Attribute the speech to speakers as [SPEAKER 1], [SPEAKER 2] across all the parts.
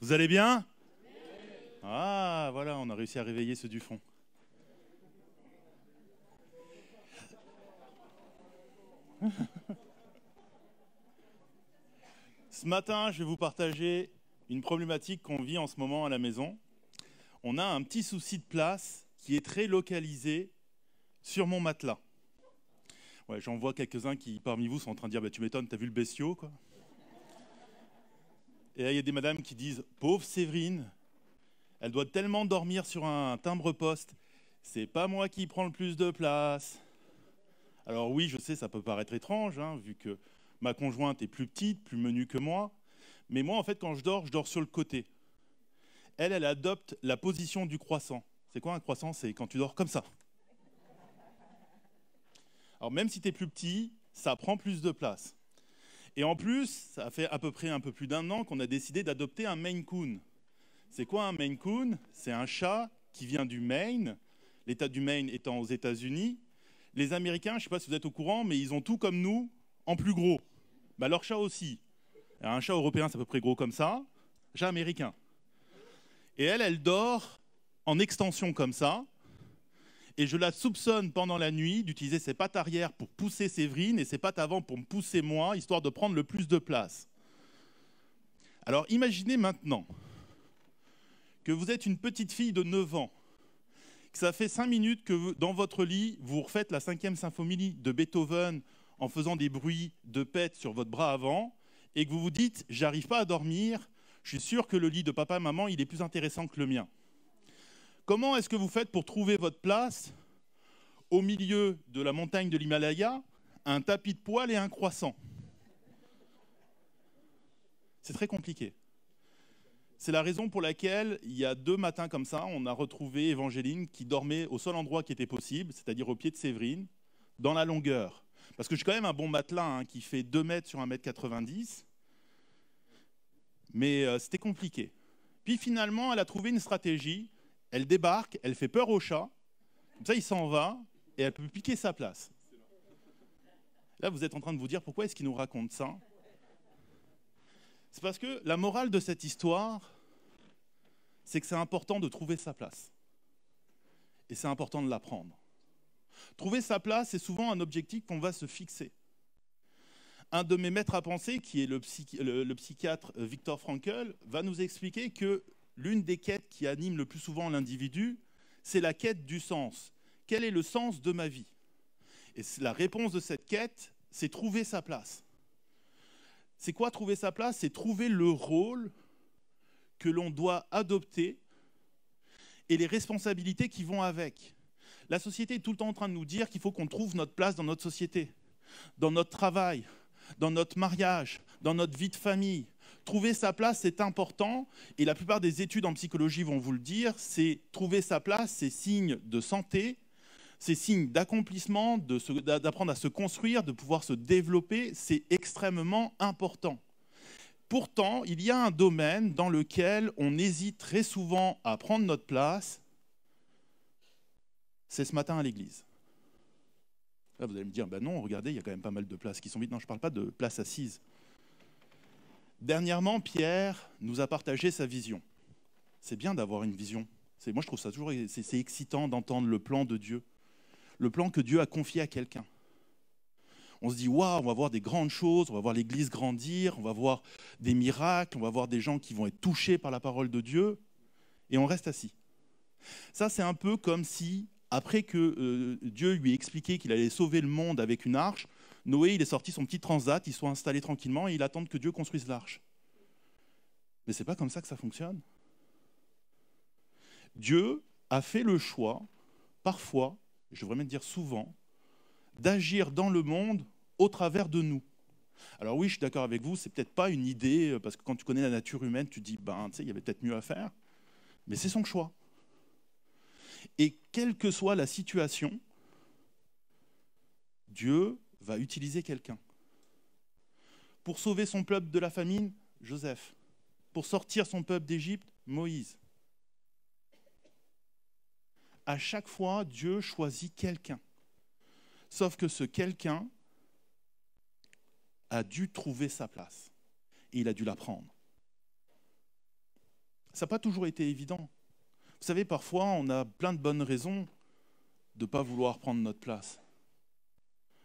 [SPEAKER 1] Vous allez bien? Ah, voilà, on a réussi à réveiller ceux du fond. Ce matin, je vais vous partager une problématique qu'on vit en ce moment à la maison. On a un petit souci de place qui est très localisé sur mon matelas. J'en vois quelques-uns qui, parmi vous, sont en train de dire bah, Tu m'étonnes, t'as vu le bestiau quoi Et là, il y a des madames qui disent Pauvre Séverine, elle doit tellement dormir sur un timbre-poste. C'est pas moi qui prends le plus de place. Alors, oui, je sais, ça peut paraître étrange, hein, vu que ma conjointe est plus petite, plus menue que moi. Mais moi, en fait, quand je dors, je dors sur le côté. Elle, elle adopte la position du croissant. C'est quoi un croissant? C'est quand tu dors comme ça. Alors même si tu es plus petit, ça prend plus de place. Et en plus, ça fait à peu près un peu plus d'un an qu'on a décidé d'adopter un Maine Coon. C'est quoi un Maine Coon? C'est un chat qui vient du Maine, l'État du Maine étant aux États-Unis. Les Américains, je ne sais pas si vous êtes au courant, mais ils ont tout comme nous en plus gros. Bah, leur chat aussi. Un chat européen, c'est à peu près gros comme ça. Un chat américain. Et elle, elle dort en extension comme ça. Et je la soupçonne pendant la nuit d'utiliser ses pattes arrière pour pousser Séverine et ses pattes avant pour me pousser moi, histoire de prendre le plus de place. Alors imaginez maintenant que vous êtes une petite fille de 9 ans, que ça fait 5 minutes que dans votre lit, vous refaites la cinquième symphonie de Beethoven en faisant des bruits de pète sur votre bras avant, et que vous vous dites, j'arrive pas à dormir, je suis sûr que le lit de papa et maman, il est plus intéressant que le mien. Comment est-ce que vous faites pour trouver votre place au milieu de la montagne de l'Himalaya, un tapis de poils et un croissant? C'est très compliqué. C'est la raison pour laquelle, il y a deux matins comme ça, on a retrouvé Évangéline qui dormait au seul endroit qui était possible, c'est-à-dire au pied de Séverine, dans la longueur. Parce que je suis quand même un bon matelas hein, qui fait 2 mètres sur 1 mètre 90. Mais euh, c'était compliqué. Puis finalement, elle a trouvé une stratégie. Elle débarque, elle fait peur au chat. Comme ça, il s'en va et elle peut piquer sa place. Là, vous êtes en train de vous dire pourquoi est-ce qu'il nous raconte ça? C'est parce que la morale de cette histoire, c'est que c'est important de trouver sa place. Et c'est important de l'apprendre. Trouver sa place, c'est souvent un objectif qu'on va se fixer. Un de mes maîtres à penser, qui est le, le psychiatre Viktor Frankl, va nous expliquer que l'une des quêtes qui anime le plus souvent l'individu, c'est la quête du sens. Quel est le sens de ma vie? Et la réponse de cette quête, c'est trouver sa place. C'est quoi trouver sa place? C'est trouver le rôle que l'on doit adopter et les responsabilités qui vont avec. La société est tout le temps en train de nous dire qu'il faut qu'on trouve notre place dans notre société, dans notre travail, dans notre mariage, dans notre vie de famille. Trouver sa place, c'est important. Et la plupart des études en psychologie vont vous le dire, c'est trouver sa place, c'est signe de santé, c'est signe d'accomplissement, d'apprendre à se construire, de pouvoir se développer. C'est extrêmement important. Pourtant, il y a un domaine dans lequel on hésite très souvent à prendre notre place, c'est ce matin à l'église. Là, vous allez me dire, ben non, regardez, il y a quand même pas mal de places qui sont vides. Non, je ne parle pas de places assises. Dernièrement, Pierre nous a partagé sa vision. C'est bien d'avoir une vision. Moi, je trouve ça toujours c'est excitant d'entendre le plan de Dieu, le plan que Dieu a confié à quelqu'un. On se dit, waouh, on va voir des grandes choses, on va voir l'Église grandir, on va voir des miracles, on va voir des gens qui vont être touchés par la parole de Dieu, et on reste assis. Ça, c'est un peu comme si, après que euh, Dieu lui ait expliqué qu'il allait sauver le monde avec une arche, Noé, il est sorti son petit transat, il soit installé tranquillement et il attend que Dieu construise l'arche. Mais c'est pas comme ça que ça fonctionne. Dieu a fait le choix, parfois, je devrais même dire souvent, d'agir dans le monde au travers de nous. Alors oui, je suis d'accord avec vous, c'est peut-être pas une idée, parce que quand tu connais la nature humaine, tu te dis, ben, tu sais, il y avait peut-être mieux à faire, mais c'est son choix. Et quelle que soit la situation, Dieu va utiliser quelqu'un. Pour sauver son peuple de la famine, Joseph. Pour sortir son peuple d'Égypte, Moïse. À chaque fois, Dieu choisit quelqu'un. Sauf que ce quelqu'un a dû trouver sa place. Et il a dû la prendre. ça n'a pas toujours été évident. Vous savez, parfois, on a plein de bonnes raisons de ne pas vouloir prendre notre place.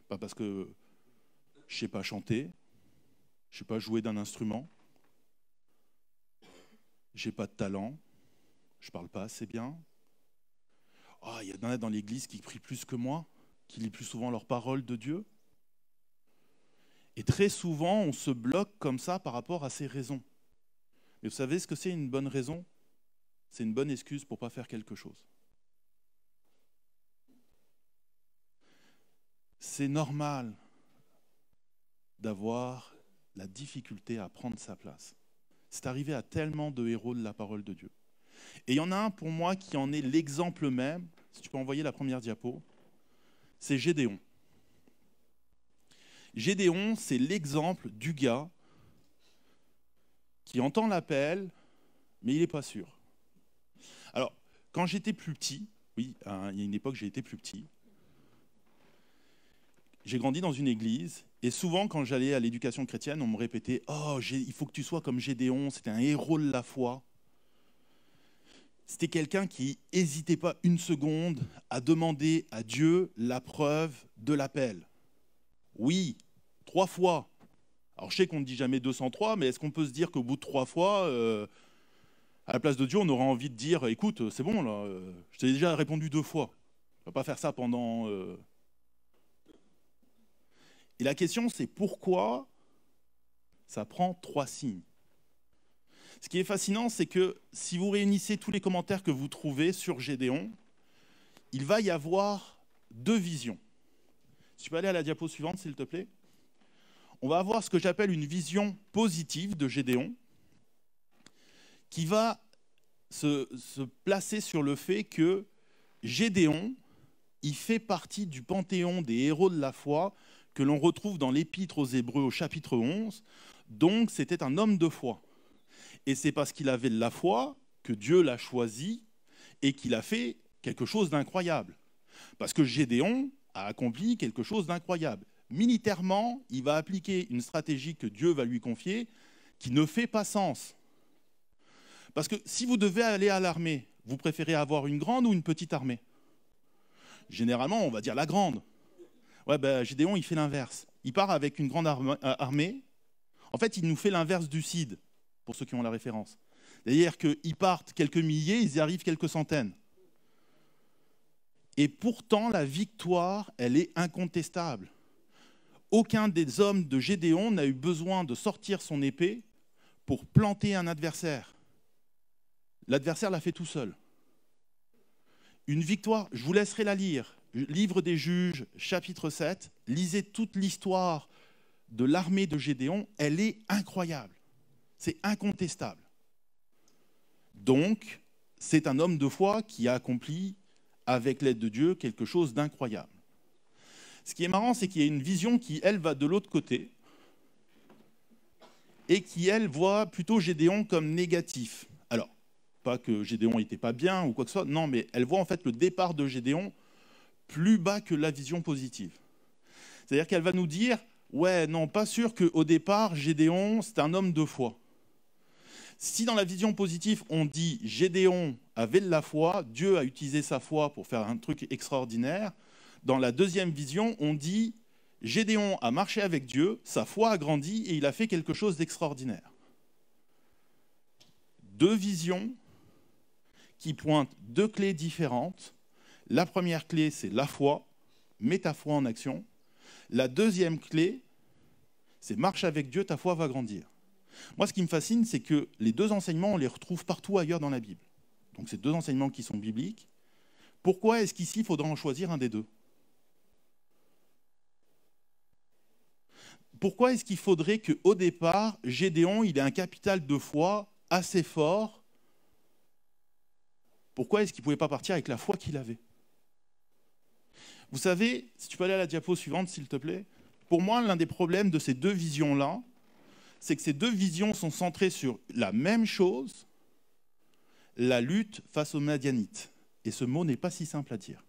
[SPEAKER 1] Pas parce que je ne sais pas chanter, je ne sais pas jouer d'un instrument, j'ai pas de talent, je parle pas assez bien. Ah, il y en a dans l'église qui prient plus que moi, qui lisent plus souvent leurs paroles de Dieu. Et très souvent, on se bloque comme ça par rapport à ces raisons. Mais vous savez ce que c'est une bonne raison? C'est une bonne excuse pour ne pas faire quelque chose. C'est normal d'avoir la difficulté à prendre sa place. C'est arrivé à tellement de héros de la parole de Dieu. Et il y en a un pour moi qui en est l'exemple même. Si tu peux envoyer la première diapo, c'est Gédéon. Gédéon, c'est l'exemple du gars qui entend l'appel, mais il n'est pas sûr. Alors, quand j'étais plus petit, oui, il y a une époque, j'ai été plus petit, j'ai grandi dans une église, et souvent, quand j'allais à l'éducation chrétienne, on me répétait Oh, il faut que tu sois comme Gédéon, c'était un héros de la foi. C'était quelqu'un qui n'hésitait pas une seconde à demander à Dieu la preuve de l'appel. Oui, trois fois. Alors je sais qu'on ne dit jamais 203, mais est-ce qu'on peut se dire qu'au bout de trois fois, euh, à la place de Dieu, on aura envie de dire, écoute, c'est bon, euh, je t'ai déjà répondu deux fois. On ne va pas faire ça pendant... Euh. Et la question, c'est pourquoi ça prend trois signes Ce qui est fascinant, c'est que si vous réunissez tous les commentaires que vous trouvez sur Gédéon, il va y avoir deux visions. tu peux aller à la diapo suivante, s'il te plaît on va avoir ce que j'appelle une vision positive de Gédéon, qui va se, placer sur le fait que Gédéon, il fait partie du panthéon des héros de la foi que l'on retrouve dans l'Épître aux Hébreux au chapitre 11. Donc c'était un homme de foi. Et c'est parce qu'il avait de la foi que Dieu l'a choisi et qu'il a fait quelque chose d'incroyable. Parce que Gédéon a accompli quelque chose d'incroyable militairement, il va appliquer une stratégie que Dieu va lui confier qui ne fait pas sens. Parce que si vous devez aller à l'armée, vous préférez avoir une grande ou une petite armée? Généralement, on va dire la grande. Ouais, ben, Gédéon, il fait l'inverse. Il part avec une grande euh, armée. En fait, il nous fait l'inverse du CID, pour ceux qui ont la référence. C'est-à-dire qu'ils partent quelques milliers, ils y arrivent quelques centaines. Et pourtant, la victoire, elle est incontestable aucun des hommes de Gédéon n'a eu besoin de sortir son épée pour planter un adversaire. L'adversaire l'a fait tout seul. Une victoire, je vous laisserai la lire. Livre des juges, chapitre 7. Lisez toute l'histoire de l'armée de Gédéon. Elle est incroyable. C'est incontestable. Donc, c'est un homme de foi qui a accompli, avec l'aide de Dieu, quelque chose d'incroyable. Ce qui est marrant, c'est qu'il y a une vision qui, elle, va de l'autre côté et qui, elle, voit plutôt Gédéon comme négatif. Alors, pas que Gédéon n'était pas bien ou quoi que ce soit, non, mais elle voit en fait le départ de Gédéon plus bas que la vision positive. C'est-à-dire qu'elle va nous dire, ouais, non, pas sûr qu'au départ, Gédéon, c'est un homme de foi. Si dans la vision positive, on dit Gédéon avait de la foi, Dieu a utilisé sa foi pour faire un truc extraordinaire, dans la deuxième vision, on dit Gédéon a marché avec Dieu, sa foi a grandi et il a fait quelque chose d'extraordinaire. Deux visions qui pointent deux clés différentes. La première clé, c'est la foi, mets ta foi en action. La deuxième clé, c'est marche avec Dieu, ta foi va grandir. Moi, ce qui me fascine, c'est que les deux enseignements, on les retrouve partout ailleurs dans la Bible. Donc, c'est deux enseignements qui sont bibliques. Pourquoi est-ce qu'ici, il faudra en choisir un des deux? Pourquoi est-ce qu'il faudrait qu'au départ, Gédéon il ait un capital de foi assez fort? Pourquoi est-ce qu'il ne pouvait pas partir avec la foi qu'il avait? Vous savez, si tu peux aller à la diapo suivante, s'il te plaît, pour moi, l'un des problèmes de ces deux visions-là, c'est que ces deux visions sont centrées sur la même chose, la lutte face aux Madianites. Et ce mot n'est pas si simple à dire.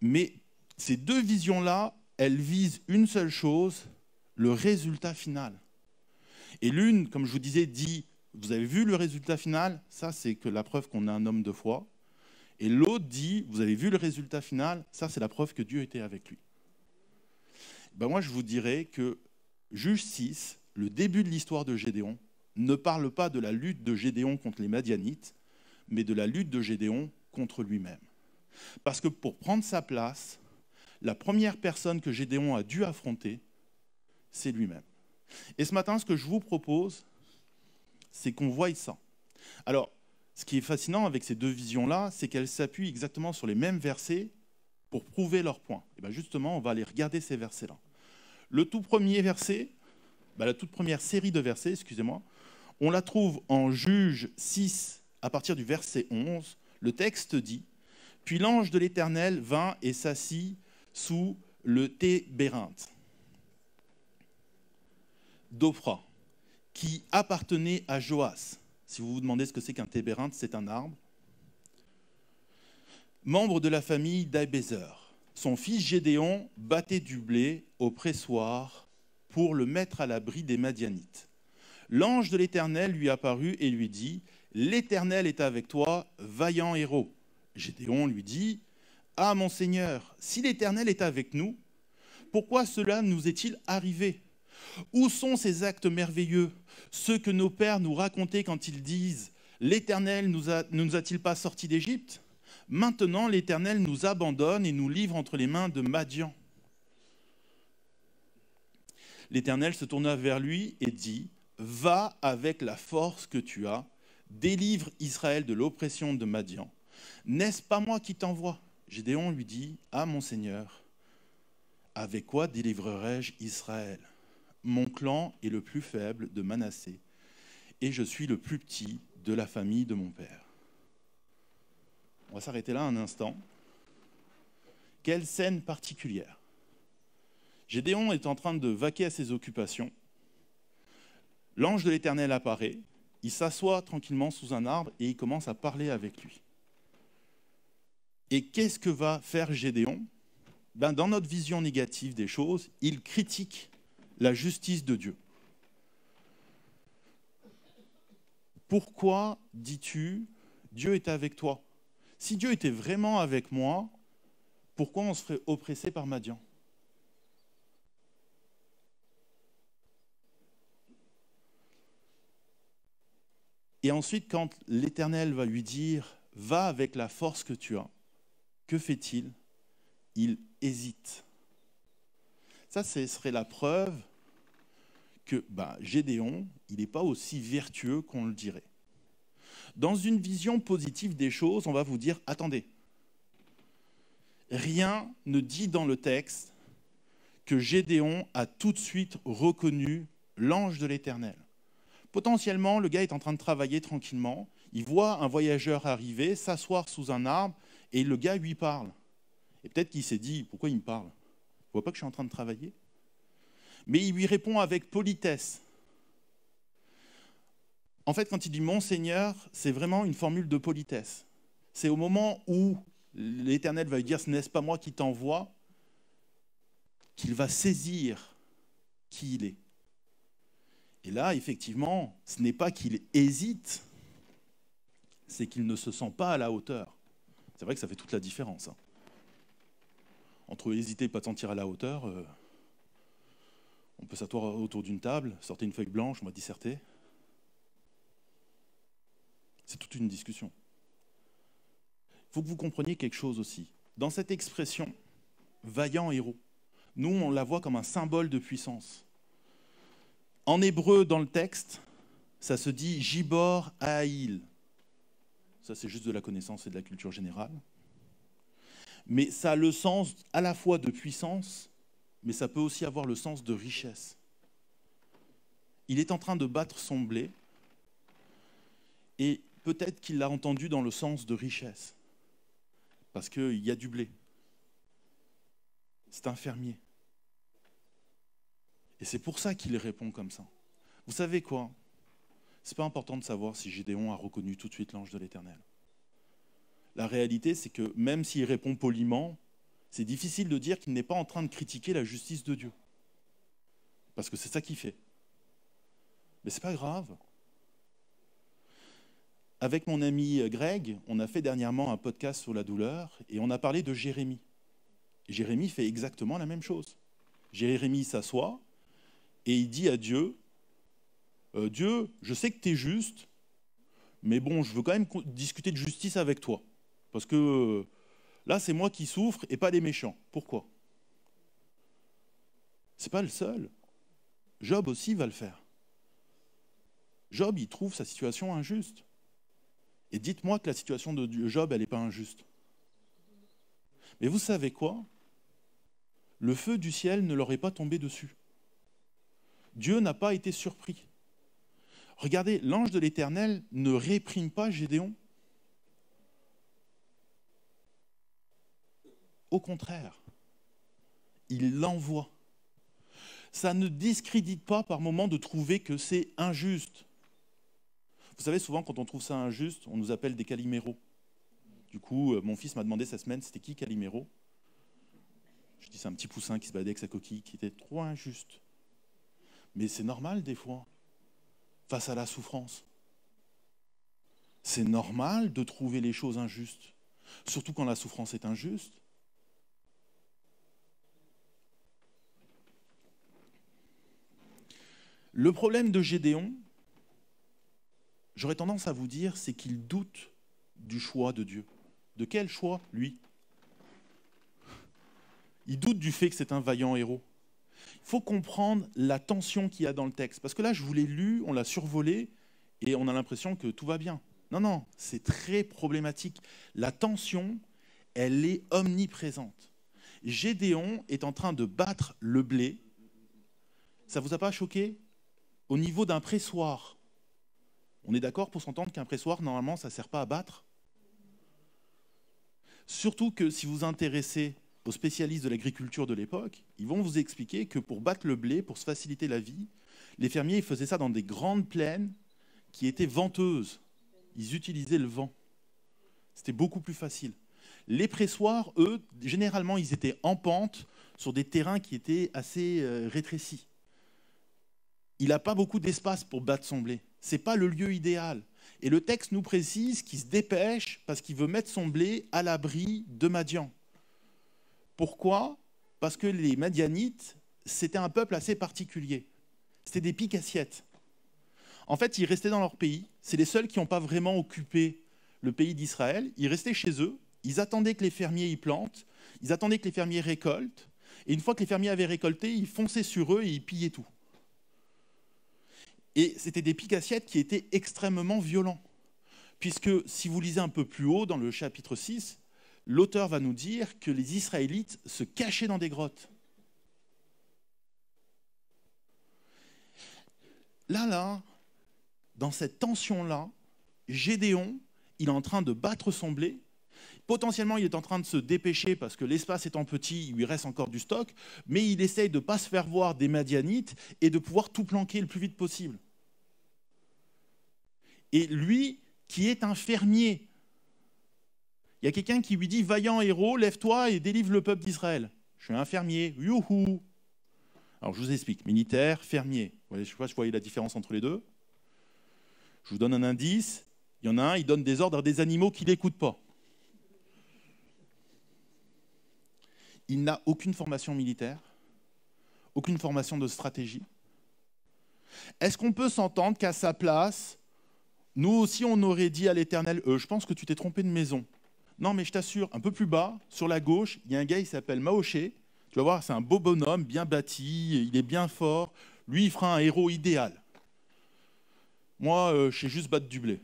[SPEAKER 1] Mais ces deux visions-là, elles visent une seule chose, le résultat final. Et l'une, comme je vous disais, dit, vous avez vu le résultat final? Ça, c'est que la preuve qu'on est un homme de foi. Et l'autre dit, vous avez vu le résultat final Ça, c'est la preuve que Dieu était avec lui. Ben moi, je vous dirais que Juge 6, le début de l'histoire de Gédéon, ne parle pas de la lutte de Gédéon contre les Madianites, mais de la lutte de Gédéon contre lui-même. Parce que pour prendre sa place, la première personne que Gédéon a dû affronter, c'est lui-même. Et ce matin, ce que je vous propose, c'est qu'on voie ça. Alors, ce qui est fascinant avec ces deux visions-là, c'est qu'elles s'appuient exactement sur les mêmes versets pour prouver leur point. Et bien justement, on va aller regarder ces versets-là. Le tout premier verset, ben la toute première série de versets, excusez-moi, on la trouve en Juge 6 à partir du verset 11. Le texte dit Puis l'ange de l'Éternel vint et s'assit sous le tébérinthe d'Ophra, qui appartenait à Joas. Si vous vous demandez ce que c'est qu'un tébérinthe, c'est un arbre. Membre de la famille d'Abézer. Son fils Gédéon battait du blé au pressoir pour le mettre à l'abri des Madianites. L'ange de l'Éternel lui apparut et lui dit L'Éternel est avec toi, vaillant héros. Gédéon lui dit Ah, mon Seigneur, si l'Éternel est avec nous, pourquoi cela nous est-il arrivé? Où sont ces actes merveilleux, ceux que nos pères nous racontaient quand ils disent L'Éternel ne nous a-t-il pas sortis d'Égypte? Maintenant, l'Éternel nous abandonne et nous livre entre les mains de Madian. L'Éternel se tourna vers lui et dit Va avec la force que tu as, délivre Israël de l'oppression de Madian. N'est-ce pas moi qui t'envoie? Gédéon lui dit Ah, mon Seigneur, avec quoi délivrerai-je Israël? Mon clan est le plus faible de Manassé, et je suis le plus petit de la famille de mon père. On va s'arrêter là un instant. Quelle scène particulière. Gédéon est en train de vaquer à ses occupations. L'ange de l'Éternel apparaît, il s'assoit tranquillement sous un arbre et il commence à parler avec lui. Et qu'est-ce que va faire Gédéon? Ben, Dans notre vision négative des choses, il critique la justice de Dieu. Pourquoi dis-tu Dieu est avec toi? Si Dieu était vraiment avec moi, pourquoi on serait oppressé par Madian? Et ensuite, quand l'Éternel va lui dire, va avec la force que tu as, que fait-il Il hésite. Ça, ce serait la preuve que bah, Gédéon, il n'est pas aussi vertueux qu'on le dirait. Dans une vision positive des choses, on va vous dire, attendez, rien ne dit dans le texte que Gédéon a tout de suite reconnu l'ange de l'Éternel. Potentiellement, le gars est en train de travailler tranquillement, il voit un voyageur arriver, s'asseoir sous un arbre, et le gars lui parle. Et peut-être qu'il s'est dit, pourquoi il me parle? Ne voit pas que je suis en train de travailler? Mais il lui répond avec politesse. En fait, quand il dit mon Seigneur, c'est vraiment une formule de politesse. C'est au moment où l'Éternel va lui dire ce n'est pas moi qui t'envoie qu'il va saisir qui il est. Et là, effectivement, ce n'est pas qu'il hésite, c'est qu'il ne se sent pas à la hauteur. C'est vrai que ça fait toute la différence. Hein entre hésiter et pas sentir à la hauteur, euh, on peut s'asseoir autour d'une table, sortir une feuille blanche, on va disserter. C'est toute une discussion. Il faut que vous compreniez quelque chose aussi. Dans cette expression, vaillant héros, nous, on la voit comme un symbole de puissance. En hébreu, dans le texte, ça se dit Gibor Aïl. Ça, c'est juste de la connaissance et de la culture générale mais ça a le sens à la fois de puissance, mais ça peut aussi avoir le sens de richesse. Il est en train de battre son blé, et peut-être qu'il l'a entendu dans le sens de richesse, parce qu'il y a du blé. C'est un fermier. Et c'est pour ça qu'il répond comme ça. Vous savez quoi? C'est pas important de savoir si Gédéon a reconnu tout de suite l'ange de l'Éternel. La réalité, c'est que même s'il répond poliment, c'est difficile de dire qu'il n'est pas en train de critiquer la justice de Dieu. Parce que c'est ça qu'il fait. Mais c'est pas grave. Avec mon ami Greg, on a fait dernièrement un podcast sur la douleur et on a parlé de Jérémie. Jérémie fait exactement la même chose. Jérémie s'assoit et il dit à Dieu, euh, Dieu, je sais que tu es juste, mais bon, je veux quand même discuter de justice avec toi. Parce que euh, là, c'est moi qui souffre et pas les méchants. Pourquoi? C'est pas le seul. Job aussi va le faire. Job, il trouve sa situation injuste. Et dites-moi que la situation de Job, elle n'est pas injuste. Mais vous savez quoi? Le feu du ciel ne leur est pas tombé dessus. Dieu n'a pas été surpris. Regardez, l'ange de l'Éternel ne réprime pas Gédéon. Au contraire, il l'envoie. Ça ne discrédite pas par moment de trouver que c'est injuste. Vous savez, souvent, quand on trouve ça injuste, on nous appelle des caliméros. Du coup, euh, mon fils m'a demandé cette semaine, c'était qui Calimero? Je dis, c'est un petit poussin qui se baladait avec sa coquille, qui était trop injuste. Mais c'est normal des fois, face à la souffrance. C'est normal de trouver les choses injustes, surtout quand la souffrance est injuste. Le problème de Gédéon, j'aurais tendance à vous dire, c'est qu'il doute du choix de Dieu. De quel choix, lui? Il doute du fait que c'est un vaillant héros. Il faut comprendre la tension qu'il y a dans le texte. Parce que là, je vous l'ai lu, on l'a survolé, et on a l'impression que tout va bien. Non, non, c'est très problématique. La tension, elle est omniprésente. Gédéon est en train de battre le blé. Ça ne vous a pas choqué? Au niveau d'un pressoir, on est d'accord pour s'entendre qu'un pressoir, normalement, ça ne sert pas à battre? Surtout que si vous intéressez aux spécialistes de l'agriculture de l'époque, ils vont vous expliquer que pour battre le blé, pour se faciliter la vie, les fermiers faisaient ça dans des grandes plaines qui étaient venteuses. Ils utilisaient le vent. C'était beaucoup plus facile. Les pressoirs, eux, généralement, ils étaient en pente sur des terrains qui étaient assez euh, rétrécis. Il n'a pas beaucoup d'espace pour battre son blé. Ce n'est pas le lieu idéal. Et le texte nous précise qu'il se dépêche parce qu'il veut mettre son blé à l'abri de Madian. Pourquoi? Parce que les Madianites, c'était un peuple assez particulier. C'était des piques assiettes. En fait, ils restaient dans leur pays. C'est les seuls qui n'ont pas vraiment occupé le pays d'Israël. Ils restaient chez eux. Ils attendaient que les fermiers y plantent. Ils attendaient que les fermiers récoltent. Et une fois que les fermiers avaient récolté, ils fonçaient sur eux et ils pillaient tout. Et c'était des piques assiettes qui étaient extrêmement violents. Puisque si vous lisez un peu plus haut dans le chapitre 6, l'auteur va nous dire que les Israélites se cachaient dans des grottes. Là, là, dans cette tension-là, Gédéon, il est en train de battre son blé. Potentiellement, il est en train de se dépêcher parce que l'espace étant petit, il lui reste encore du stock, mais il essaye de ne pas se faire voir des Madianites et de pouvoir tout planquer le plus vite possible. Et lui, qui est un fermier, il y a quelqu'un qui lui dit Vaillant héros, lève-toi et délivre le peuple d'Israël. Je suis un fermier, youhou Alors je vous explique militaire, fermier. Je ne sais pas si vous voyez la différence entre les deux. Je vous donne un indice il y en a un, il donne des ordres à des animaux qui ne l'écoutent pas. Il n'a aucune formation militaire, aucune formation de stratégie. Est-ce qu'on peut s'entendre qu'à sa place, nous aussi, on aurait dit à l'Éternel, euh, je pense que tu t'es trompé de maison. Non, mais je t'assure, un peu plus bas, sur la gauche, il y a un gars, il s'appelle Maoché. Tu vas voir, c'est un beau bonhomme, bien bâti, il est bien fort. Lui, il fera un héros idéal. Moi, euh, je sais juste battre du blé.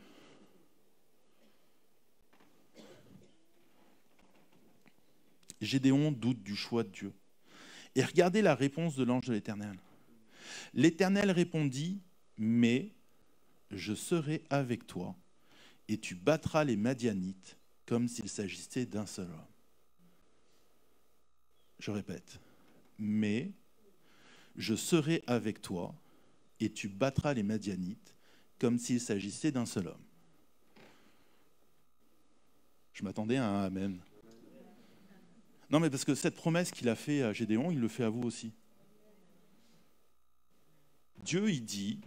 [SPEAKER 1] Gédéon doute du choix de Dieu. Et regardez la réponse de l'ange de l'Éternel. L'Éternel répondit, mais je serai avec toi, et tu battras les Madianites comme s'il s'agissait d'un seul homme. Je répète, mais je serai avec toi, et tu battras les Madianites comme s'il s'agissait d'un seul homme. Je m'attendais à un Amen. Non, mais parce que cette promesse qu'il a fait à Gédéon, il le fait à vous aussi. Dieu, il dit,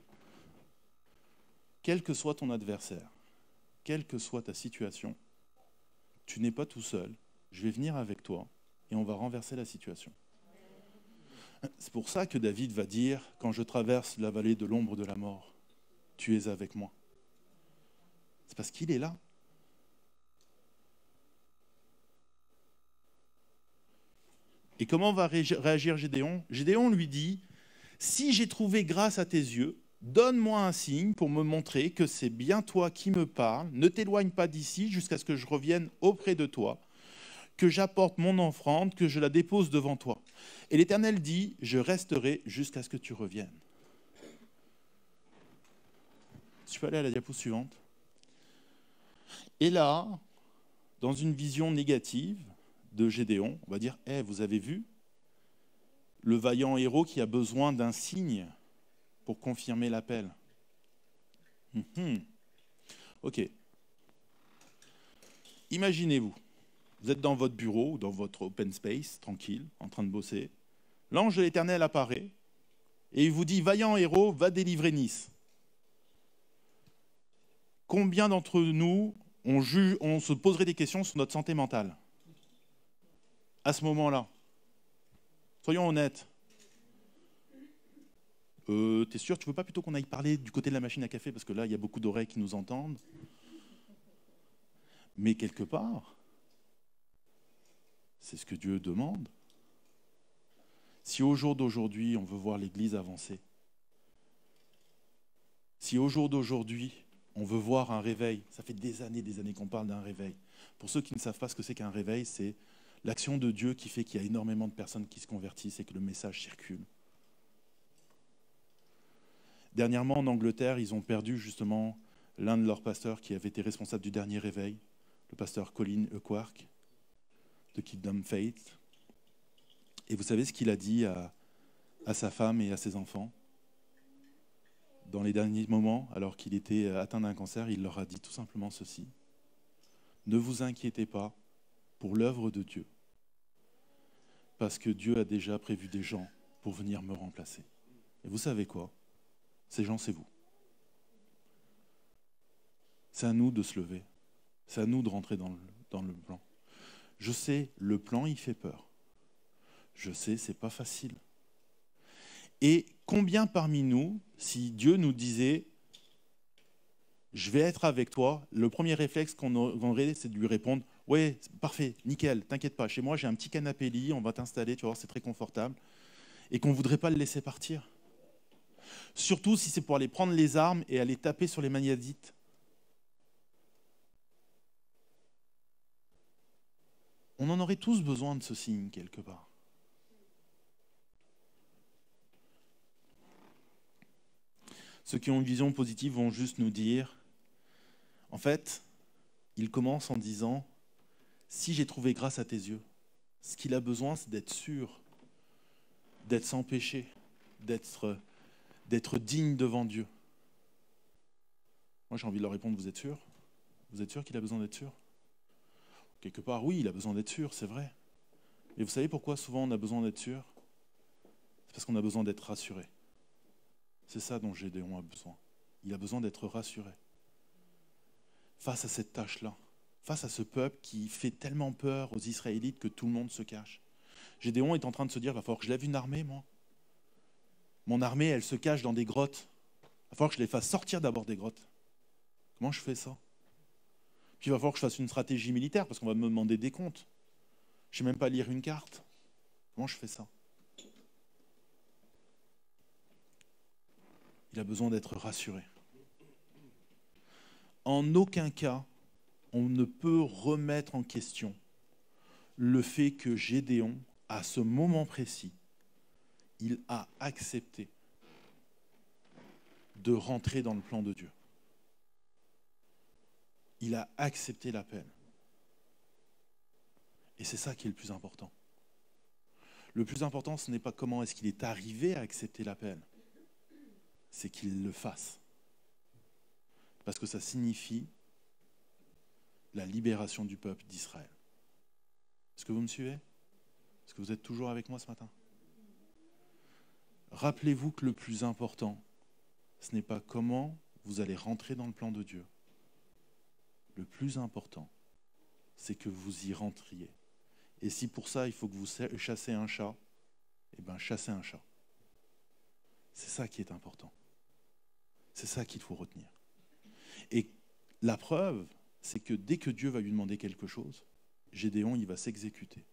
[SPEAKER 1] quel que soit ton adversaire, quelle que soit ta situation, tu n'es pas tout seul, je vais venir avec toi et on va renverser la situation. C'est pour ça que David va dire, quand je traverse la vallée de l'ombre de la mort, tu es avec moi. C'est parce qu'il est là. Et comment va réagir Gédéon? Gédéon lui dit, si j'ai trouvé grâce à tes yeux, donne-moi un signe pour me montrer que c'est bien toi qui me parles, ne t'éloigne pas d'ici jusqu'à ce que je revienne auprès de toi, que j'apporte mon offrande, que je la dépose devant toi. Et l'Éternel dit, je resterai jusqu'à ce que tu reviennes. Tu peux aller à la diapo suivante. Et là, dans une vision négative de Gédéon, on va dire, eh, vous avez vu le vaillant héros qui a besoin d'un signe pour confirmer l'appel. Mhm. Ok. Imaginez-vous, vous êtes dans votre bureau ou dans votre open space, tranquille, en train de bosser. L'ange de l'Éternel apparaît et il vous dit Vaillant héros, va délivrer Nice. Combien d'entre nous on, on se poserait des questions sur notre santé mentale à ce moment-là? Soyons honnêtes. Euh, T'es sûr, tu veux pas plutôt qu'on aille parler du côté de la machine à café parce que là, il y a beaucoup d'oreilles qui nous entendent. Mais quelque part, c'est ce que Dieu demande. Si au jour d'aujourd'hui, on veut voir l'Église avancer, si au jour d'aujourd'hui, on veut voir un réveil, ça fait des années, des années qu'on parle d'un réveil. Pour ceux qui ne savent pas ce que c'est qu'un réveil, c'est l'action de Dieu qui fait qu'il y a énormément de personnes qui se convertissent et que le message circule. Dernièrement, en Angleterre, ils ont perdu justement l'un de leurs pasteurs qui avait été responsable du dernier réveil, le pasteur Colin Equark de Kingdom Faith. Et vous savez ce qu'il a dit à, à sa femme et à ses enfants? Dans les derniers moments, alors qu'il était atteint d'un cancer, il leur a dit tout simplement ceci. Ne vous inquiétez pas pour l'œuvre de Dieu, parce que Dieu a déjà prévu des gens pour venir me remplacer. Et vous savez quoi? Ces gens, c'est vous. C'est à nous de se lever. C'est à nous de rentrer dans le, plan. Je sais, le plan, il fait peur. Je sais, c'est pas facile. Et combien parmi nous, si Dieu nous disait, je vais être avec toi, le premier réflexe qu'on aurait, c'est de lui répondre, ouais, parfait, nickel, t'inquiète pas, chez moi j'ai un petit canapé lit, on va t'installer, tu vois, c'est très confortable, et qu'on ne voudrait pas le laisser partir. Surtout si c'est pour aller prendre les armes et aller taper sur les maniadites. On en aurait tous besoin de ce signe quelque part. Ceux qui ont une vision positive vont juste nous dire, en fait, il commence en disant, si j'ai trouvé grâce à tes yeux, ce qu'il a besoin, c'est d'être sûr, d'être sans péché, d'être, d'être digne devant Dieu. Moi, j'ai envie de leur répondre, vous êtes sûr? Vous êtes sûr qu'il a besoin d'être sûr? Quelque part, oui, il a besoin d'être sûr, c'est vrai. Mais vous savez pourquoi souvent on a besoin d'être sûr? C'est parce qu'on a besoin d'être rassuré. C'est ça dont Gédéon a besoin. Il a besoin d'être rassuré. Face à cette tâche-là, face à ce peuple qui fait tellement peur aux Israélites que tout le monde se cache. Gédéon est en train de se dire, il va falloir que je lève une armée, moi. Mon armée, elle se cache dans des grottes. Il va falloir que je les fasse sortir d'abord des grottes. Comment je fais ça? Puis il va falloir que je fasse une stratégie militaire parce qu'on va me demander des comptes. Je ne sais même pas lire une carte. Comment je fais ça? Il a besoin d'être rassuré. En aucun cas, on ne peut remettre en question le fait que Gédéon, à ce moment précis, il a accepté de rentrer dans le plan de Dieu il a accepté l'appel. Et c'est ça qui est le plus important. Le plus important, ce n'est pas comment est-ce qu'il est arrivé à accepter l'appel, c'est qu'il le fasse. Parce que ça signifie la libération du peuple d'Israël. Est-ce que vous me suivez? Est-ce que vous êtes toujours avec moi ce matin? Rappelez-vous que le plus important, ce n'est pas comment vous allez rentrer dans le plan de Dieu. Le plus important, c'est que vous y rentriez. Et si pour ça, il faut que vous chassez un chat, eh bien, chassez un chat. C'est ça qui est important. C'est ça qu'il faut retenir. Et la preuve, c'est que dès que Dieu va lui demander quelque chose, Gédéon, il va s'exécuter.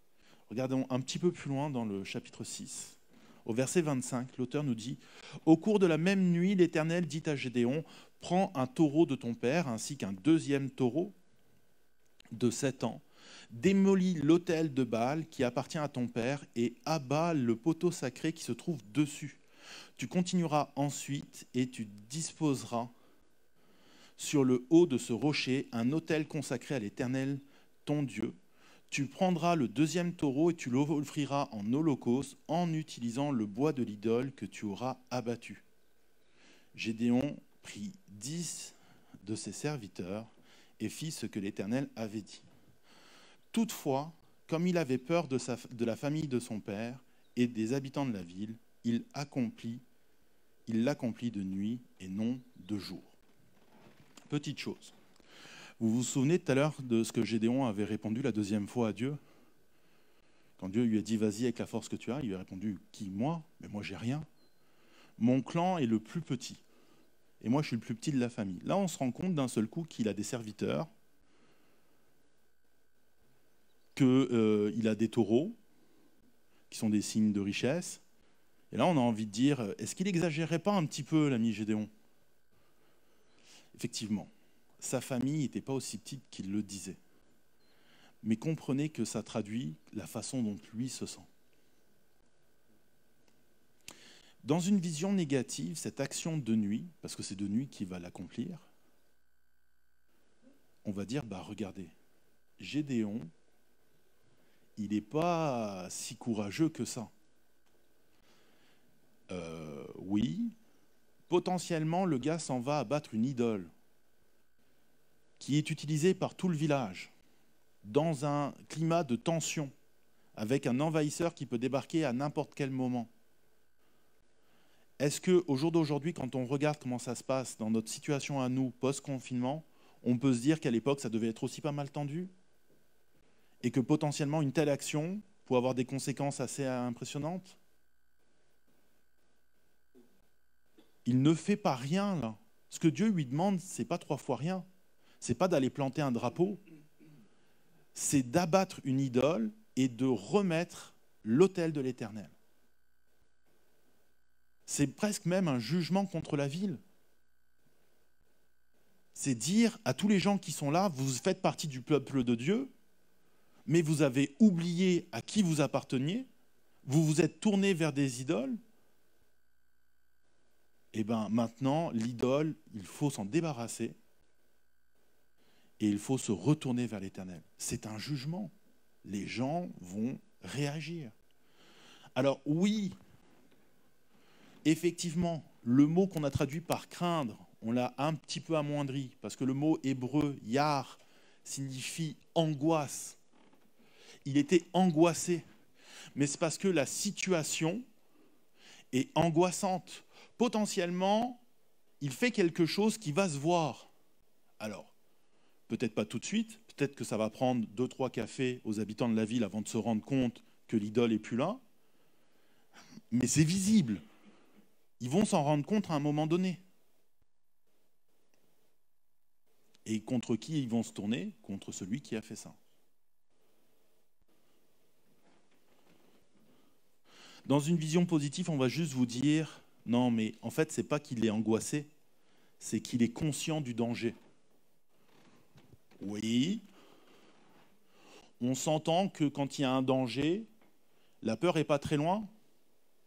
[SPEAKER 1] Regardons un petit peu plus loin dans le chapitre 6. Au verset 25, l'auteur nous dit Au cours de la même nuit, l'Éternel dit à Gédéon Prends un taureau de ton père, ainsi qu'un deuxième taureau de sept ans, démolis l'autel de Baal qui appartient à ton père et abat le poteau sacré qui se trouve dessus. Tu continueras ensuite et tu disposeras sur le haut de ce rocher un autel consacré à l'Éternel, ton Dieu, tu prendras le deuxième taureau et tu l'offriras en holocauste en utilisant le bois de l'idole que tu auras abattu. Gédéon prit dix de ses serviteurs et fit ce que l'Éternel avait dit. Toutefois, comme il avait peur de, de la famille de son père et des habitants de la ville, il accomplit, il l'accomplit de nuit et non de jour. Petite chose. Vous vous souvenez tout à l'heure de ce que Gédéon avait répondu la deuxième fois à Dieu? Quand Dieu lui a dit Vas-y avec la force que tu as, il lui a répondu Qui Moi? Mais moi, j'ai rien. Mon clan est le plus petit. Et moi, je suis le plus petit de la famille. Là, on se rend compte d'un seul coup qu'il a des serviteurs, qu'il euh, a des taureaux, qui sont des signes de richesse. Et là, on a envie de dire Est-ce qu'il n'exagérait pas un petit peu, l'ami Gédéon? Effectivement sa famille n'était pas aussi petite qu'il le disait. Mais comprenez que ça traduit la façon dont lui se sent. Dans une vision négative, cette action de nuit, parce que c'est de nuit qu'il va l'accomplir, on va dire, bah regardez, Gédéon, il n'est pas si courageux que ça. Euh, oui, potentiellement, le gars s'en va abattre une idole qui est utilisé par tout le village dans un climat de tension, avec un envahisseur qui peut débarquer à n'importe quel moment. Est-ce qu'au jour d'aujourd'hui, quand on regarde comment ça se passe dans notre situation à nous, post-confinement, on peut se dire qu'à l'époque, ça devait être aussi pas mal tendu? Et que potentiellement, une telle action peut avoir des conséquences assez impressionnantes? Il ne fait pas rien, là. Ce que Dieu lui demande, c'est pas trois fois rien c'est pas d'aller planter un drapeau, c'est d'abattre une idole et de remettre l'autel de l'Éternel. C'est presque même un jugement contre la ville. C'est dire à tous les gens qui sont là, vous faites partie du peuple de Dieu, mais vous avez oublié à qui vous apparteniez, vous vous êtes tourné vers des idoles, eh bien maintenant, l'idole, il faut s'en débarrasser et il faut se retourner vers l'Éternel. C'est un jugement. Les gens vont réagir. Alors oui, effectivement, le mot qu'on a traduit par craindre, on l'a un petit peu amoindri, parce que le mot hébreu yar signifie angoisse. Il était angoissé, mais c'est parce que la situation est angoissante. Potentiellement, il fait quelque chose qui va se voir. Alors, Peut-être pas tout de suite, peut-être que ça va prendre deux, trois cafés aux habitants de la ville avant de se rendre compte que l'idole est plus là. Mais c'est visible. Ils vont s'en rendre compte à un moment donné. Et contre qui ils vont se tourner? Contre celui qui a fait ça. Dans une vision positive, on va juste vous dire non, mais en fait, c'est pas qu'il est angoissé, c'est qu'il est conscient du danger. Oui. On s'entend que quand il y a un danger, la peur n'est pas très loin.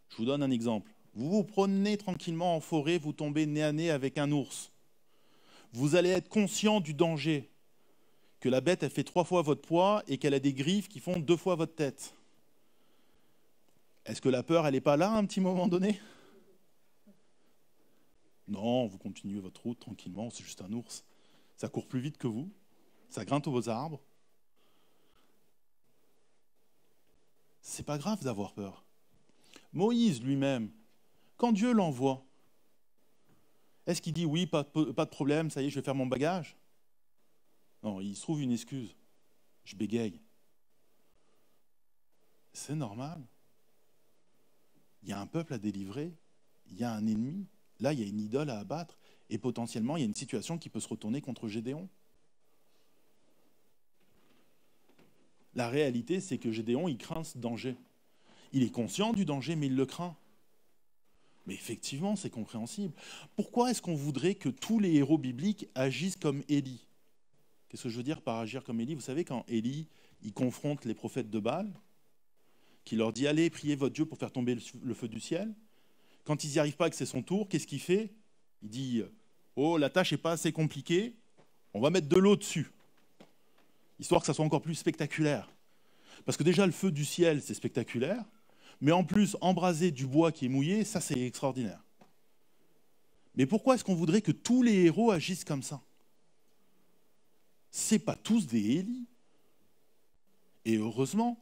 [SPEAKER 1] Je vous donne un exemple. Vous vous promenez tranquillement en forêt, vous tombez nez à nez avec un ours. Vous allez être conscient du danger, que la bête, elle fait trois fois votre poids et qu'elle a des griffes qui font deux fois votre tête. Est-ce que la peur, elle n'est pas là à un petit moment donné? Non, vous continuez votre route tranquillement, c'est juste un ours. Ça court plus vite que vous ça grimpe aux arbres. C'est pas grave d'avoir peur. Moïse lui-même, quand Dieu l'envoie, Est-ce qu'il dit oui, pas, pas de problème, ça y est, je vais faire mon bagage? Non, il se trouve une excuse. Je bégaye. C'est normal. Il y a un peuple à délivrer, il y a un ennemi, là il y a une idole à abattre, et potentiellement il y a une situation qui peut se retourner contre Gédéon. La réalité, c'est que Gédéon, il craint ce danger. Il est conscient du danger, mais il le craint. Mais effectivement, c'est compréhensible. Pourquoi est-ce qu'on voudrait que tous les héros bibliques agissent comme Élie? Qu'est-ce que je veux dire par agir comme Élie? Vous savez, quand Élie, il confronte les prophètes de Baal, qui leur dit Allez, priez votre Dieu pour faire tomber le feu du ciel. Quand ils n'y arrivent pas, que c'est son tour, qu'est-ce qu'il fait? Il dit Oh, la tâche n'est pas assez compliquée, on va mettre de l'eau dessus, histoire que ça soit encore plus spectaculaire. Parce que déjà, le feu du ciel, c'est spectaculaire, mais en plus, embraser du bois qui est mouillé, ça, c'est extraordinaire. Mais pourquoi est-ce qu'on voudrait que tous les héros agissent comme ça? C'est pas tous des Élis. Et heureusement,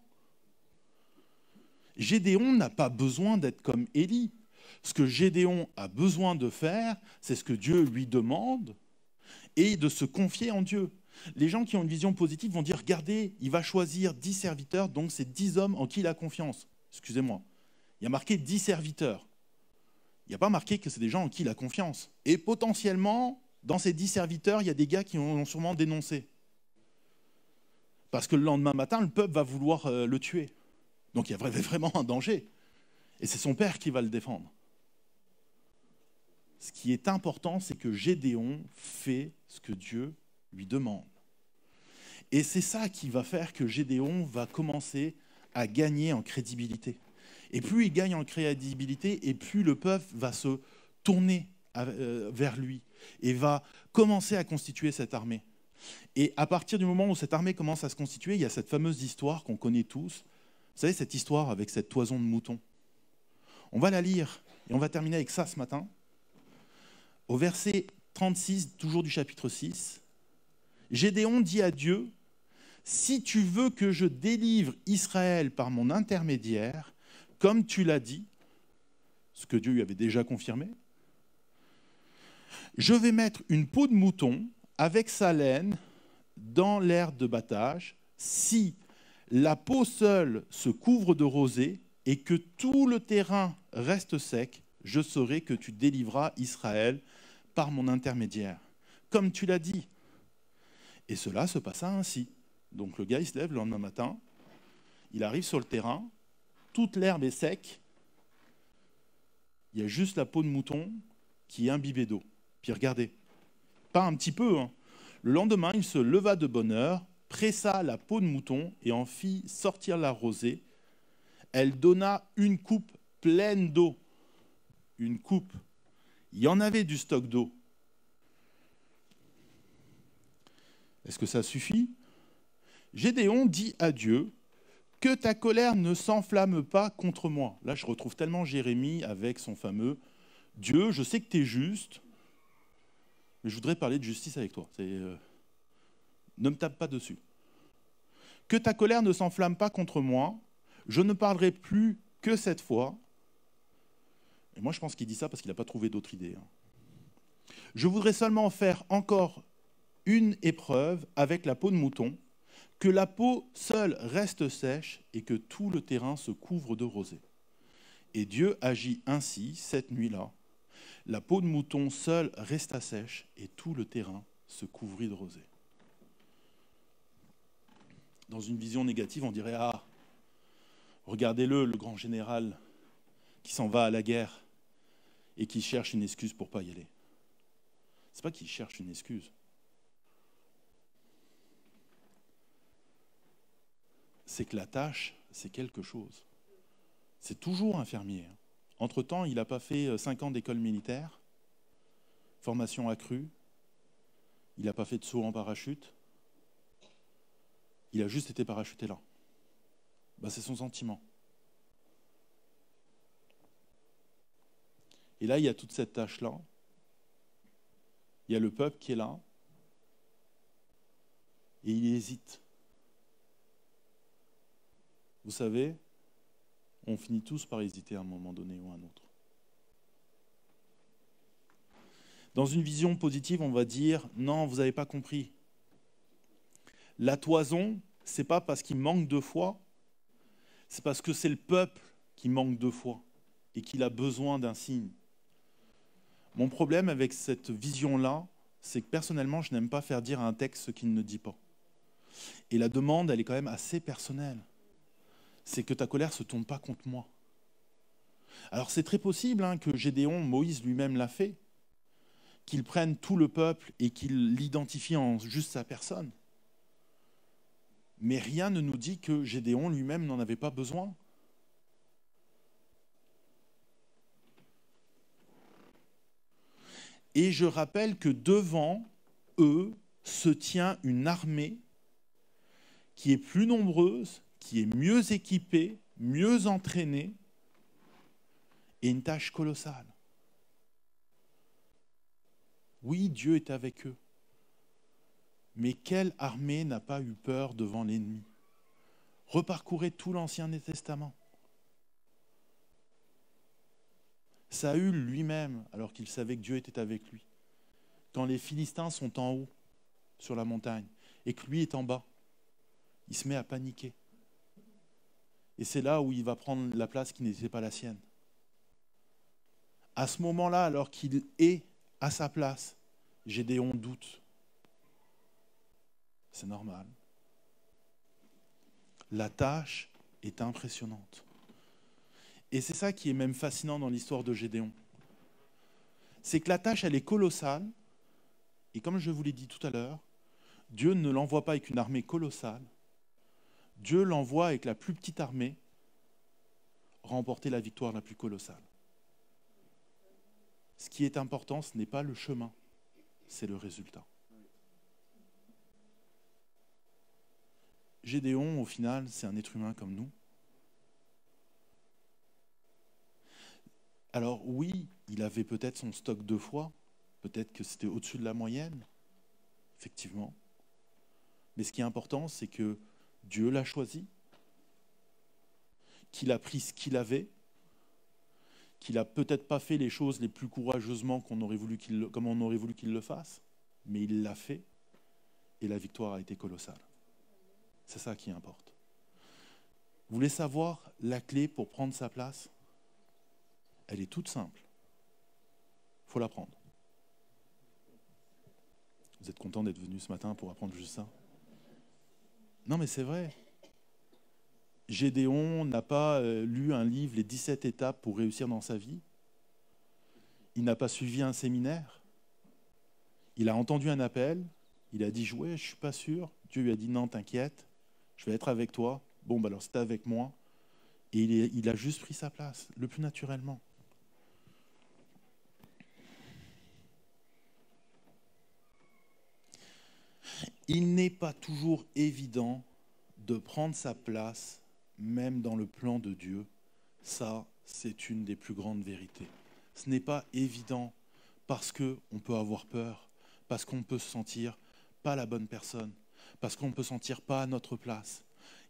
[SPEAKER 1] Gédéon n'a pas besoin d'être comme Élie. Ce que Gédéon a besoin de faire, c'est ce que Dieu lui demande et de se confier en Dieu. Les gens qui ont une vision positive vont dire, regardez, il va choisir dix serviteurs, donc c'est dix hommes en qui il a confiance. Excusez-moi. Il y a marqué dix serviteurs. Il n'y a pas marqué que c'est des gens en qui il a confiance. Et potentiellement, dans ces dix serviteurs, il y a des gars qui ont sûrement dénoncé. Parce que le lendemain matin, le peuple va vouloir euh, le tuer. Donc il y a vraiment un danger. Et c'est son père qui va le défendre. Ce qui est important, c'est que Gédéon fait ce que Dieu lui demande. Et c'est ça qui va faire que Gédéon va commencer à gagner en crédibilité. Et plus il gagne en crédibilité, et plus le peuple va se tourner euh, vers lui et va commencer à constituer cette armée. Et à partir du moment où cette armée commence à se constituer, il y a cette fameuse histoire qu'on connaît tous, vous savez, cette histoire avec cette toison de moutons. On va la lire et on va terminer avec ça ce matin. Au verset 36, toujours du chapitre 6, Gédéon dit à Dieu, Si tu veux que je délivre Israël par mon intermédiaire, comme tu l'as dit, ce que Dieu lui avait déjà confirmé, je vais mettre une peau de mouton avec sa laine dans l'air de battage. Si la peau seule se couvre de rosée et que tout le terrain reste sec, je saurai que tu délivras Israël par mon intermédiaire, comme tu l'as dit. Et cela se passa ainsi. Donc le gars, il se lève le lendemain matin, il arrive sur le terrain, toute l'herbe est sec, il y a juste la peau de mouton qui est imbibée d'eau. Puis regardez, pas un petit peu. Hein. Le lendemain, il se leva de bonne heure, pressa la peau de mouton et en fit sortir la rosée. Elle donna une coupe pleine d'eau. Une coupe. Il y en avait du stock d'eau. Est-ce que ça suffit? Gédéon dit à Dieu, que ta colère ne s'enflamme pas contre moi. Là, je retrouve tellement Jérémie avec son fameux Dieu, je sais que tu es juste, mais je voudrais parler de justice avec toi. Euh, ne me tape pas dessus. Que ta colère ne s'enflamme pas contre moi, je ne parlerai plus que cette fois. Et moi, je pense qu'il dit ça parce qu'il n'a pas trouvé d'autre idée. Hein. Je voudrais seulement faire encore une épreuve avec la peau de mouton, que la peau seule reste sèche et que tout le terrain se couvre de rosée. Et Dieu agit ainsi cette nuit-là. La peau de mouton seule resta sèche et tout le terrain se couvrit de rosée dans une vision négative, on dirait Ah, regardez-le, le grand général qui s'en va à la guerre et qui cherche une excuse pour ne pas y aller. Ce n'est pas qu'il cherche une excuse. C'est que la tâche, c'est quelque chose. C'est toujours infirmier. Entre-temps, il n'a pas fait cinq ans d'école militaire, formation accrue, il n'a pas fait de saut en parachute, il a juste été parachuté là. Ben, c'est son sentiment. Et là, il y a toute cette tâche-là. Il y a le peuple qui est là. Et il hésite. Vous savez, on finit tous par hésiter à un moment donné ou à un autre. Dans une vision positive, on va dire non, vous n'avez pas compris. La toison, c'est pas parce qu'il manque de foi, c'est parce que c'est le peuple qui manque de foi et qu'il a besoin d'un signe. Mon problème avec cette vision-là, c'est que personnellement, je n'aime pas faire dire à un texte ce qu'il ne dit pas. Et la demande, elle est quand même assez personnelle. C'est que ta colère ne se tourne pas contre moi. Alors c'est très possible hein, que Gédéon, Moïse lui-même l'a fait, qu'il prenne tout le peuple et qu'il l'identifie en juste sa personne. Mais rien ne nous dit que Gédéon lui-même n'en avait pas besoin. Et je rappelle que devant eux se tient une armée qui est plus nombreuse, qui est mieux équipée, mieux entraînée, et une tâche colossale. Oui, Dieu est avec eux. Mais quelle armée n'a pas eu peur devant l'ennemi? Reparcourez tout l'Ancien Testament. Saül lui-même, alors qu'il savait que Dieu était avec lui, quand les Philistins sont en haut sur la montagne et que lui est en bas, il se met à paniquer. Et c'est là où il va prendre la place qui n'était pas la sienne. À ce moment-là, alors qu'il est à sa place, Gédéon doute. C'est normal. La tâche est impressionnante. Et c'est ça qui est même fascinant dans l'histoire de Gédéon. C'est que la tâche, elle est colossale. Et comme je vous l'ai dit tout à l'heure, Dieu ne l'envoie pas avec une armée colossale. Dieu l'envoie avec la plus petite armée remporter la victoire la plus colossale. Ce qui est important, ce n'est pas le chemin, c'est le résultat. Gédéon, au final, c'est un être humain comme nous. Alors oui, il avait peut-être son stock de foi, peut-être que c'était au-dessus de la moyenne, effectivement. Mais ce qui est important, c'est que Dieu l'a choisi, qu'il a pris ce qu'il avait, qu'il n'a peut-être pas fait les choses les plus courageusement comme on aurait voulu qu'il le fasse, mais il l'a fait et la victoire a été colossale. C'est ça qui importe. Vous voulez savoir la clé pour prendre sa place? Elle est toute simple. Il faut la prendre. Vous êtes content d'être venu ce matin pour apprendre juste ça? Non mais c'est vrai. Gédéon n'a pas euh, lu un livre, les 17 étapes pour réussir dans sa vie. Il n'a pas suivi un séminaire. Il a entendu un appel. Il a dit jouer, je ne suis pas sûr. Dieu lui a dit non, t'inquiète, je vais être avec toi. Bon, bah alors c'était avec moi. Et il, il a juste pris sa place, le plus naturellement. Il n'est pas toujours évident de prendre sa place même dans le plan de Dieu, ça, c'est une des plus grandes vérités. Ce n'est pas évident parce qu'on peut avoir peur, parce qu'on peut se sentir pas la bonne personne, parce qu'on peut se sentir pas à notre place.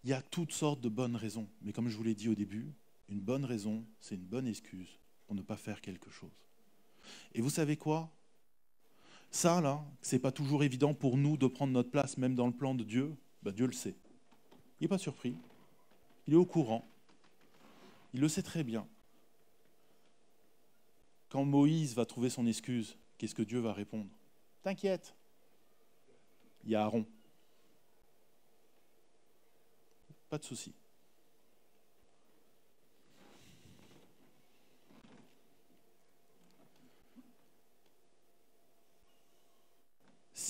[SPEAKER 1] Il y a toutes sortes de bonnes raisons, mais comme je vous l'ai dit au début, une bonne raison, c'est une bonne excuse pour ne pas faire quelque chose. Et vous savez quoi? Ça, là, c'est pas toujours évident pour nous de prendre notre place, même dans le plan de Dieu. Ben, Dieu le sait. Il n'est pas surpris. Il est au courant. Il le sait très bien. Quand Moïse va trouver son excuse, qu'est-ce que Dieu va répondre? T'inquiète, il y a Aaron. Pas de souci.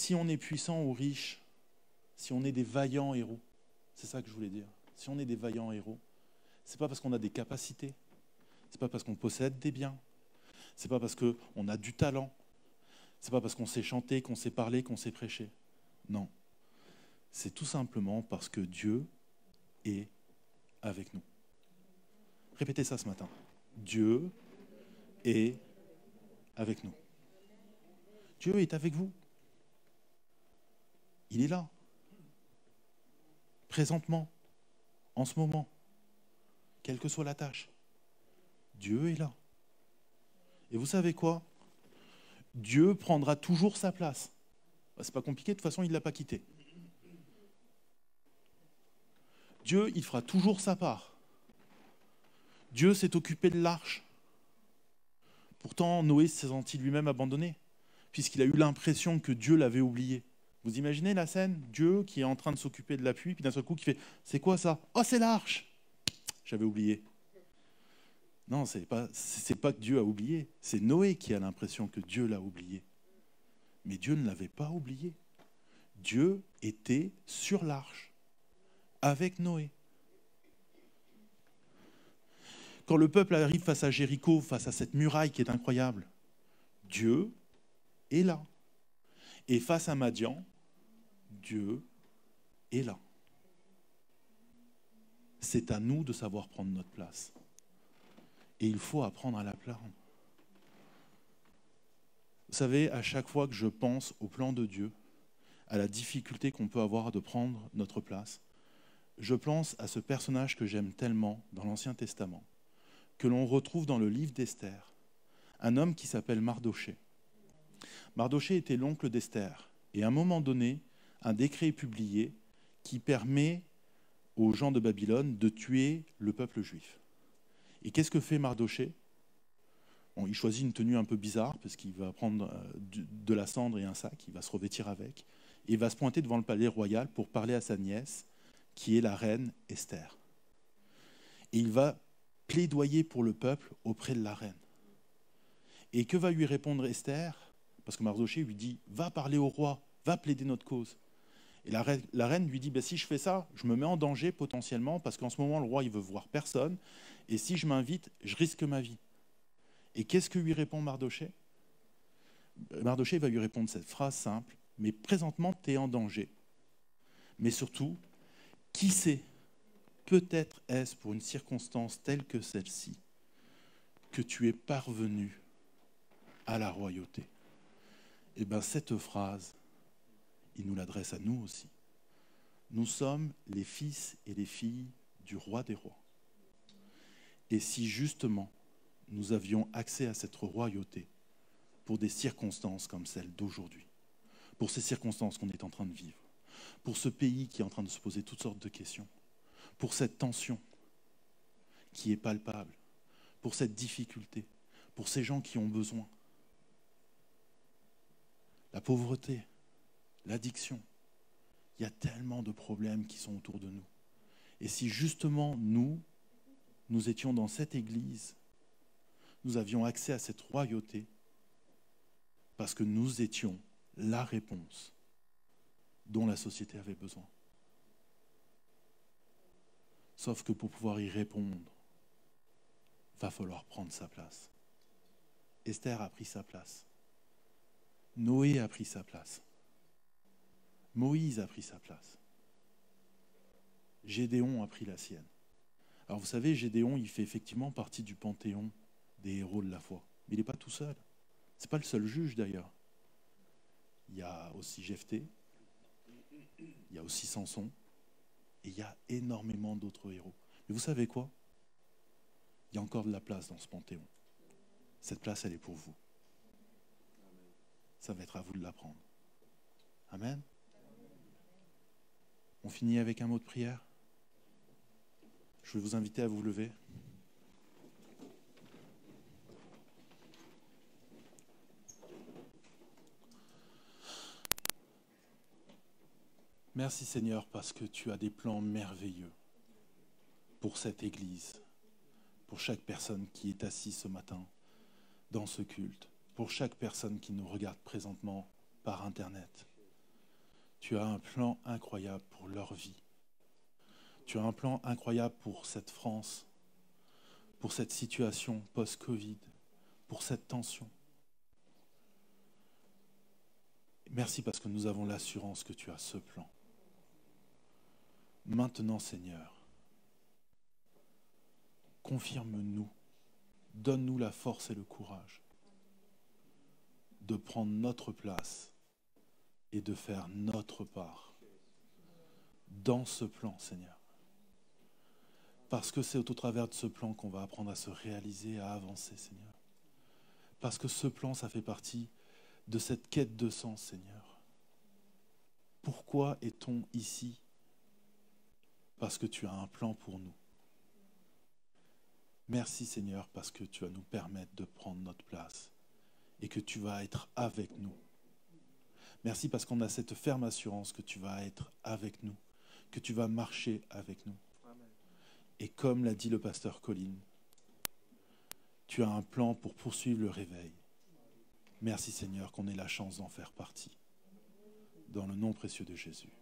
[SPEAKER 1] Si on est puissant ou riche, si on est des vaillants héros, c'est ça que je voulais dire si on est des vaillants héros, c'est pas parce qu'on a des capacités, c'est pas parce qu'on possède des biens, c'est pas parce qu'on a du talent, c'est pas parce qu'on sait chanter, qu'on sait parler, qu'on sait prêcher. Non. C'est tout simplement parce que Dieu est avec nous. Répétez ça ce matin. Dieu est avec nous. Dieu est avec vous. Il est là. Présentement en ce moment, quelle que soit la tâche. Dieu est là. Et vous savez quoi? Dieu prendra toujours sa place. Bah, c'est pas compliqué, de toute façon, il ne l'a pas quitté. Dieu, il fera toujours sa part. Dieu s'est occupé de l'arche. Pourtant, Noé s'est senti lui-même abandonné, puisqu'il a eu l'impression que Dieu l'avait oublié. Vous imaginez la scène? Dieu qui est en train de s'occuper de la pluie, puis d'un seul coup qui fait C'est quoi ça? Oh, c'est l'arche J'avais oublié. Non, ce n'est pas, pas que Dieu a oublié, c'est Noé qui a l'impression que Dieu l'a oublié. Mais Dieu ne l'avait pas oublié. Dieu était sur l'arche, avec Noé. Quand le peuple arrive face à Jéricho, face à cette muraille qui est incroyable, Dieu est là. Et face à Madian, Dieu est là. C'est à nous de savoir prendre notre place. Et il faut apprendre à la prendre. Vous savez, à chaque fois que je pense au plan de Dieu, à la difficulté qu'on peut avoir de prendre notre place, je pense à ce personnage que j'aime tellement dans l'Ancien Testament, que l'on retrouve dans le livre d'Esther, un homme qui s'appelle Mardoché. Mardoché était l'oncle d'Esther, et à un moment donné, un décret est publié qui permet aux gens de Babylone de tuer le peuple juif. Et qu'est-ce que fait Mardoché Il choisit une tenue un peu bizarre, parce qu'il va prendre euh, de la cendre et un sac, il va se revêtir avec, et va se pointer devant le palais royal pour parler à sa nièce, qui est la reine Esther. Et il va plaidoyer pour le peuple auprès de la reine. Et que va lui répondre Esther? Parce que Mardoché lui dit Va parler au roi, va plaider notre cause. Et la reine, lui dit ben, Si je fais ça, je me mets en danger potentiellement, parce qu'en ce moment, le roi, il veut voir personne. Et si je m'invite, je risque ma vie. Et qu'est-ce que lui répond Mardoché Mardoché va lui répondre cette phrase simple Mais présentement, tu es en danger. Mais surtout, qui sait Peut-être est-ce pour une circonstance telle que celle-ci que tu es parvenu à la royauté? Et eh bien cette phrase, il nous l'adresse à nous aussi. Nous sommes les fils et les filles du roi des rois. Et si justement nous avions accès à cette royauté pour des circonstances comme celles d'aujourd'hui, pour ces circonstances qu'on est en train de vivre, pour ce pays qui est en train de se poser toutes sortes de questions, pour cette tension qui est palpable, pour cette difficulté, pour ces gens qui ont besoin, la pauvreté, l'addiction, il y a tellement de problèmes qui sont autour de nous. Et si justement nous, nous étions dans cette Église, nous avions accès à cette royauté parce que nous étions la réponse dont la société avait besoin. Sauf que pour pouvoir y répondre, va falloir prendre sa place. Esther a pris sa place. Noé a pris sa place. Moïse a pris sa place. Gédéon a pris la sienne. Alors vous savez, Gédéon, il fait effectivement partie du panthéon des héros de la foi. Mais il n'est pas tout seul. Ce n'est pas le seul juge d'ailleurs. Il y a aussi Jephthé, il y a aussi Samson, et il y a énormément d'autres héros. Mais vous savez quoi? Il y a encore de la place dans ce panthéon. Cette place, elle est pour vous. Ça va être à vous de la prendre. Amen. On finit avec un mot de prière. Je vais vous inviter à vous lever. Merci Seigneur parce que tu as des plans merveilleux pour cette Église, pour chaque personne qui est assise ce matin dans ce culte, pour chaque personne qui nous regarde présentement par Internet. Tu as un plan incroyable pour leur vie. Tu as un plan incroyable pour cette France, pour cette situation post-Covid, pour cette tension. Merci parce que nous avons l'assurance que tu as ce plan. Maintenant, Seigneur, confirme-nous, donne-nous la force et le courage de prendre notre place et de faire notre part dans ce plan, Seigneur. Parce que c'est au travers de ce plan qu'on va apprendre à se réaliser, à avancer, Seigneur. Parce que ce plan, ça fait partie de cette quête de sens, Seigneur. Pourquoi est-on ici? Parce que tu as un plan pour nous. Merci Seigneur parce que tu vas nous permettre de prendre notre place et que tu vas être avec nous. Merci parce qu'on a cette ferme assurance que tu vas être avec nous, que tu vas marcher avec nous. Et comme l'a dit le pasteur Colin, tu as un plan pour poursuivre le réveil. Merci Seigneur qu'on ait la chance d'en faire partie. Dans le nom précieux de Jésus.